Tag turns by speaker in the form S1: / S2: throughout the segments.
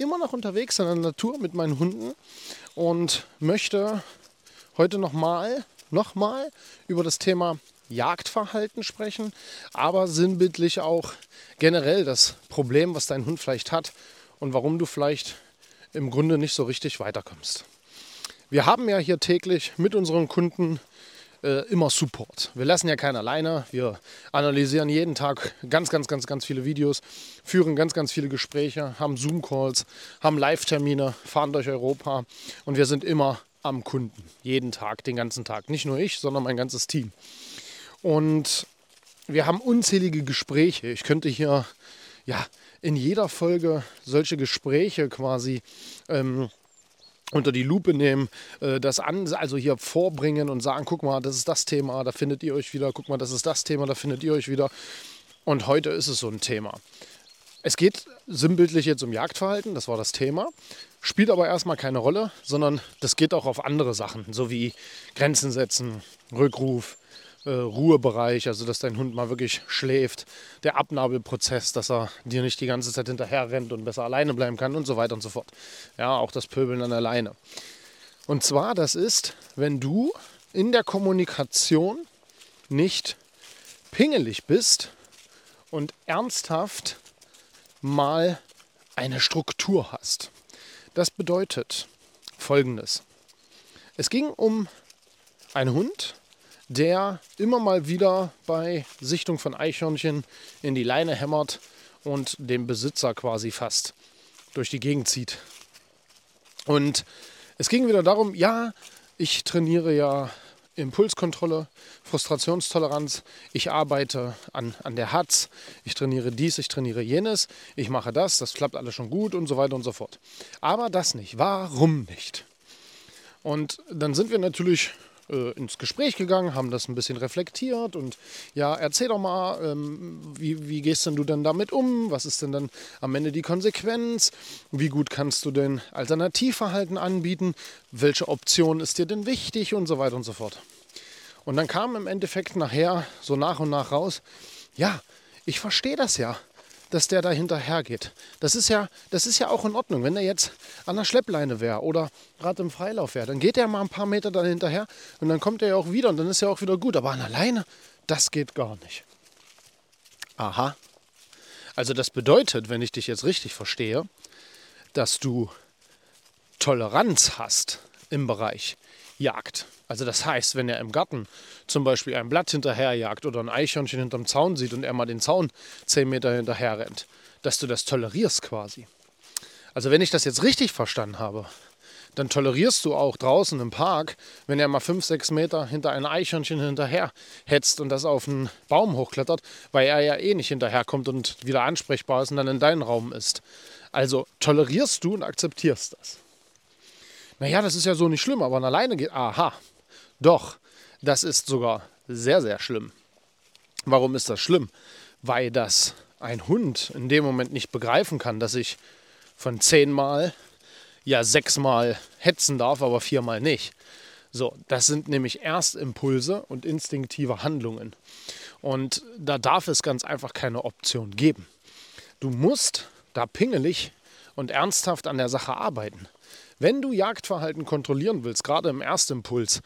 S1: immer noch unterwegs in der Natur mit meinen Hunden und möchte heute nochmal noch mal über das Thema Jagdverhalten sprechen, aber sinnbildlich auch generell das Problem, was dein Hund vielleicht hat und warum du vielleicht im Grunde nicht so richtig weiterkommst. Wir haben ja hier täglich mit unseren Kunden äh, immer Support. Wir lassen ja keinen alleine. Wir analysieren jeden Tag ganz, ganz, ganz, ganz viele Videos, führen ganz, ganz viele Gespräche, haben Zoom-Calls, haben Live-Termine, fahren durch Europa und wir sind immer am Kunden. Jeden Tag, den ganzen Tag. Nicht nur ich, sondern mein ganzes Team. Und wir haben unzählige Gespräche. Ich könnte hier ja in jeder Folge solche Gespräche quasi ähm, unter die Lupe nehmen, äh, das an, also hier vorbringen und sagen, guck mal, das ist das Thema, da findet ihr euch wieder, guck mal, das ist das Thema, da findet ihr euch wieder. Und heute ist es so ein Thema. Es geht sinnbildlich jetzt um Jagdverhalten, das war das Thema, spielt aber erstmal keine Rolle, sondern das geht auch auf andere Sachen, so wie Grenzen setzen, Rückruf, äh, Ruhebereich, also dass dein Hund mal wirklich schläft, der Abnabelprozess, dass er dir nicht die ganze Zeit hinterher rennt und besser alleine bleiben kann und so weiter und so fort. Ja, auch das Pöbeln an der Leine. Und zwar, das ist, wenn du in der Kommunikation nicht pingelig bist und ernsthaft mal eine Struktur hast. Das bedeutet folgendes. Es ging um einen Hund, der immer mal wieder bei Sichtung von Eichhörnchen in die Leine hämmert und den Besitzer quasi fast durch die Gegend zieht. Und es ging wieder darum, ja, ich trainiere ja Impulskontrolle, Frustrationstoleranz, ich arbeite an, an der Hatz, ich trainiere dies, ich trainiere jenes, ich mache das, das klappt alles schon gut und so weiter und so fort. Aber das nicht. Warum nicht? Und dann sind wir natürlich äh, ins Gespräch gegangen, haben das ein bisschen reflektiert und ja, erzähl doch mal, ähm, wie, wie gehst denn du denn damit um? Was ist denn dann am Ende die Konsequenz? Wie gut kannst du denn Alternativverhalten anbieten? Welche Option ist dir denn wichtig und so weiter und so fort. Und dann kam im Endeffekt nachher so nach und nach raus, ja, ich verstehe das ja dass der da hinterher geht. Das ist ja, das ist ja auch in Ordnung. Wenn er jetzt an der Schleppleine wäre oder gerade im Freilauf wäre, dann geht er mal ein paar Meter dann hinterher und dann kommt er ja auch wieder und dann ist er auch wieder gut. Aber an der Leine, das geht gar nicht. Aha. Also das bedeutet, wenn ich dich jetzt richtig verstehe, dass du Toleranz hast im Bereich Jagd. Also das heißt, wenn er im Garten zum Beispiel ein Blatt hinterherjagt oder ein Eichhörnchen hinterm Zaun sieht und er mal den Zaun 10 Meter hinterher rennt, dass du das tolerierst quasi. Also wenn ich das jetzt richtig verstanden habe, dann tolerierst du auch draußen im Park, wenn er mal 5, 6 Meter hinter ein Eichhörnchen hinterher hetzt und das auf einen Baum hochklettert, weil er ja eh nicht hinterherkommt und wieder ansprechbar ist und dann in deinen Raum ist. Also tolerierst du und akzeptierst das. Naja, das ist ja so nicht schlimm, aber alleine geht. Aha, doch, das ist sogar sehr, sehr schlimm. Warum ist das schlimm? Weil das ein Hund in dem Moment nicht begreifen kann, dass ich von zehnmal ja sechsmal hetzen darf, aber viermal nicht. So, das sind nämlich Erstimpulse und instinktive Handlungen. Und da darf es ganz einfach keine Option geben. Du musst da pingelig und ernsthaft an der Sache arbeiten. Wenn du Jagdverhalten kontrollieren willst, gerade im Erstimpuls,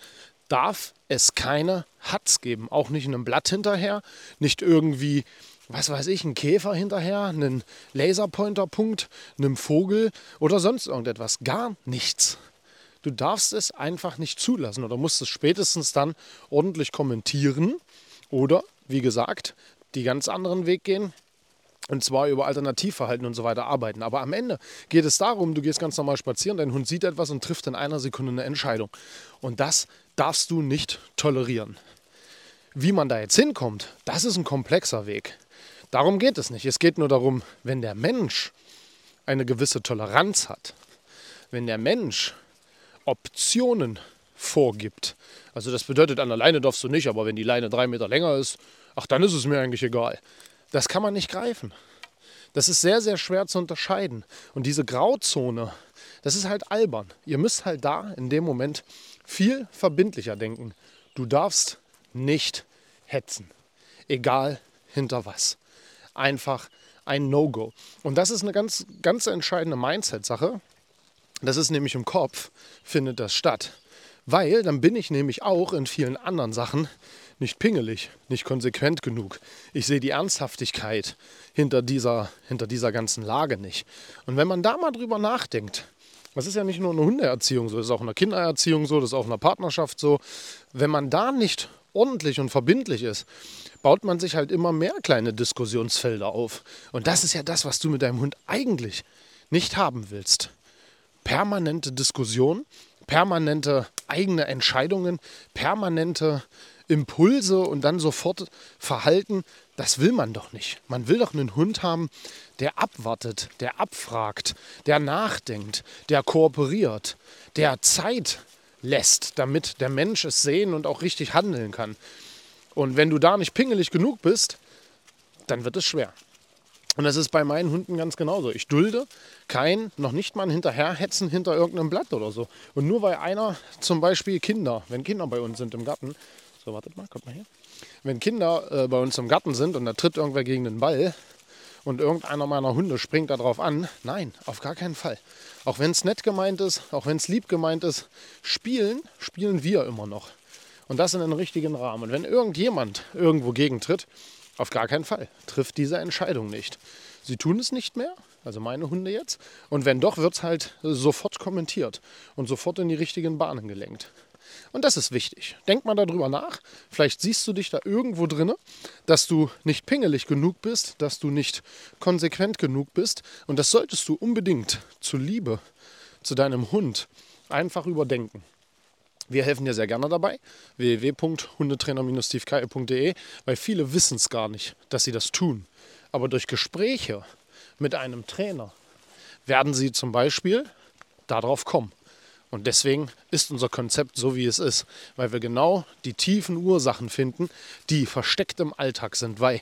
S1: darf es keine Hatz geben. Auch nicht einem Blatt hinterher, nicht irgendwie, was weiß ich, ein Käfer hinterher, einen Laserpointerpunkt, einem Vogel oder sonst irgendetwas. Gar nichts. Du darfst es einfach nicht zulassen oder musst es spätestens dann ordentlich kommentieren Oder, wie gesagt, die ganz anderen Weg gehen, und zwar über Alternativverhalten und so weiter arbeiten. Aber am Ende geht es darum, du gehst ganz normal spazieren, dein Hund sieht etwas und trifft in einer Sekunde eine Entscheidung. Und das darfst du nicht tolerieren. Wie man da jetzt hinkommt, das ist ein komplexer Weg. Darum geht es nicht. Es geht nur darum, wenn der Mensch eine gewisse Toleranz hat, wenn der Mensch Optionen vorgibt. Also das bedeutet, an der Leine darfst du nicht, aber wenn die Leine drei Meter länger ist, ach, dann ist es mir eigentlich egal. Das kann man nicht greifen. Das ist sehr, sehr schwer zu unterscheiden. Und diese Grauzone, das ist halt albern. Ihr müsst halt da in dem Moment viel verbindlicher denken. Du darfst nicht hetzen. Egal hinter was. Einfach ein No-Go. Und das ist eine ganz, ganz entscheidende Mindset-Sache. Das ist nämlich im Kopf, findet das statt. Weil dann bin ich nämlich auch in vielen anderen Sachen nicht pingelig, nicht konsequent genug. Ich sehe die Ernsthaftigkeit hinter dieser, hinter dieser ganzen Lage nicht. Und wenn man da mal drüber nachdenkt, das ist ja nicht nur eine Hundeerziehung so, das ist auch eine Kindererziehung so, das ist auch eine Partnerschaft so. Wenn man da nicht ordentlich und verbindlich ist, baut man sich halt immer mehr kleine Diskussionsfelder auf. Und das ist ja das, was du mit deinem Hund eigentlich nicht haben willst. Permanente Diskussion, permanente eigene Entscheidungen, permanente Impulse und dann sofort Verhalten, das will man doch nicht. Man will doch einen Hund haben, der abwartet, der abfragt, der nachdenkt, der kooperiert, der Zeit lässt, damit der Mensch es sehen und auch richtig handeln kann. Und wenn du da nicht pingelig genug bist, dann wird es schwer. Und das ist bei meinen Hunden ganz genauso. Ich dulde kein, noch nicht mal ein Hinterherhetzen hinter irgendeinem Blatt oder so. Und nur weil einer zum Beispiel Kinder, wenn Kinder bei uns sind im Garten, so, wartet mal, kommt mal hier. Wenn Kinder äh, bei uns im Garten sind und da tritt irgendwer gegen den Ball und irgendeiner meiner Hunde springt darauf an, nein, auf gar keinen Fall. Auch wenn es nett gemeint ist, auch wenn es lieb gemeint ist, spielen, spielen wir immer noch. Und das in einem richtigen Rahmen. Und wenn irgendjemand irgendwo gegentritt, auf gar keinen Fall, trifft diese Entscheidung nicht. Sie tun es nicht mehr, also meine Hunde jetzt. Und wenn doch, wird es halt sofort kommentiert und sofort in die richtigen Bahnen gelenkt. Und das ist wichtig. Denk mal darüber nach. Vielleicht siehst du dich da irgendwo drin, dass du nicht pingelig genug bist, dass du nicht konsequent genug bist. Und das solltest du unbedingt zur Liebe zu deinem Hund einfach überdenken. Wir helfen dir sehr gerne dabei. www.hundetrainer-stevekeier.de, weil viele wissen es gar nicht, dass sie das tun. Aber durch Gespräche mit einem Trainer werden sie zum Beispiel darauf kommen. Und deswegen ist unser Konzept so, wie es ist, weil wir genau die tiefen Ursachen finden, die versteckt im Alltag sind, weil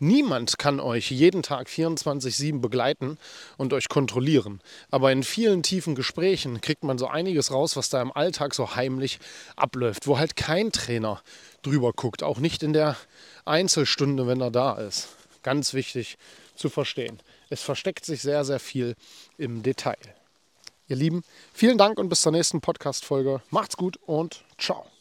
S1: Niemand kann euch jeden Tag 24-7 begleiten und euch kontrollieren. Aber in vielen tiefen Gesprächen kriegt man so einiges raus, was da im Alltag so heimlich abläuft, wo halt kein Trainer drüber guckt, auch nicht in der Einzelstunde, wenn er da ist. Ganz wichtig zu verstehen. Es versteckt sich sehr, sehr viel im Detail. Ihr Lieben, vielen Dank und bis zur nächsten Podcast-Folge. Macht's gut und ciao.